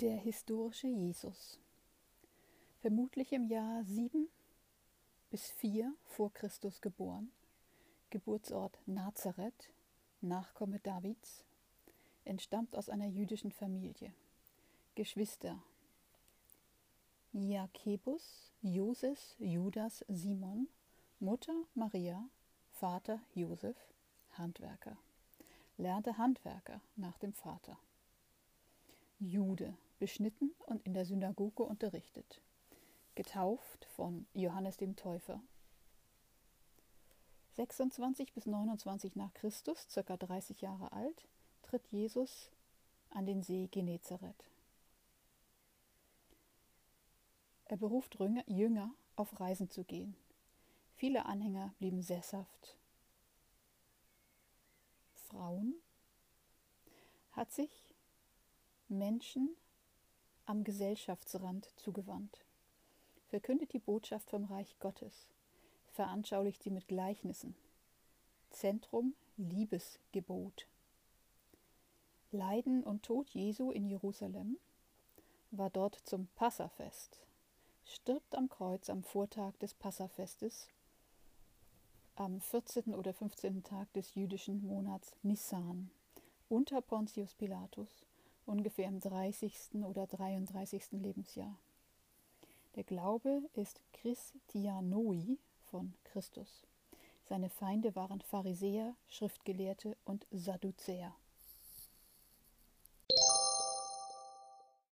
historische Jesus. Vermutlich im Jahr 7 bis 4 vor Christus geboren, Geburtsort Nazareth, Nachkomme Davids, entstammt aus einer jüdischen Familie. Geschwister Jakobus, Joses, Judas, Simon, Mutter Maria, Vater Josef, Handwerker. Lernte Handwerker nach dem Vater. Jude, beschnitten und in der Synagoge unterrichtet. Getauft von Johannes dem Täufer. 26 bis 29 nach Christus, circa 30 Jahre alt, tritt Jesus an den See Genezareth. Er beruft Jünger, auf Reisen zu gehen. Viele Anhänger blieben sesshaft. Frauen hat sich Menschen am Gesellschaftsrand zugewandt. Verkündet die Botschaft vom Reich Gottes, veranschaulicht sie mit Gleichnissen. Zentrum Liebesgebot. Leiden und Tod Jesu in Jerusalem war dort zum Passafest, stirbt am Kreuz am Vortag des Passafestes, am 14. oder 15. Tag des jüdischen Monats Nissan, unter Pontius Pilatus ungefähr im 30. oder 33. Lebensjahr. Der Glaube ist Christianoi von Christus. Seine Feinde waren Pharisäer, Schriftgelehrte und Sadduzäer.